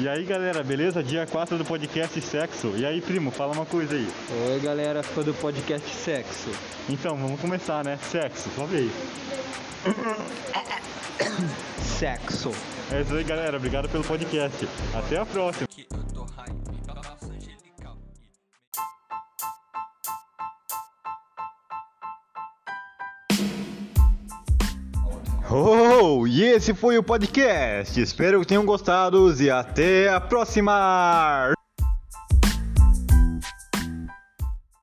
E aí galera, beleza? Dia 4 do podcast Sexo. E aí, primo, fala uma coisa aí. Oi galera, fã do podcast Sexo. Então, vamos começar, né? Sexo, sobe aí. Sexo. É isso aí, galera. Obrigado pelo podcast. Até a próxima. Oh, e esse foi o podcast. Espero que tenham gostado e até a próxima.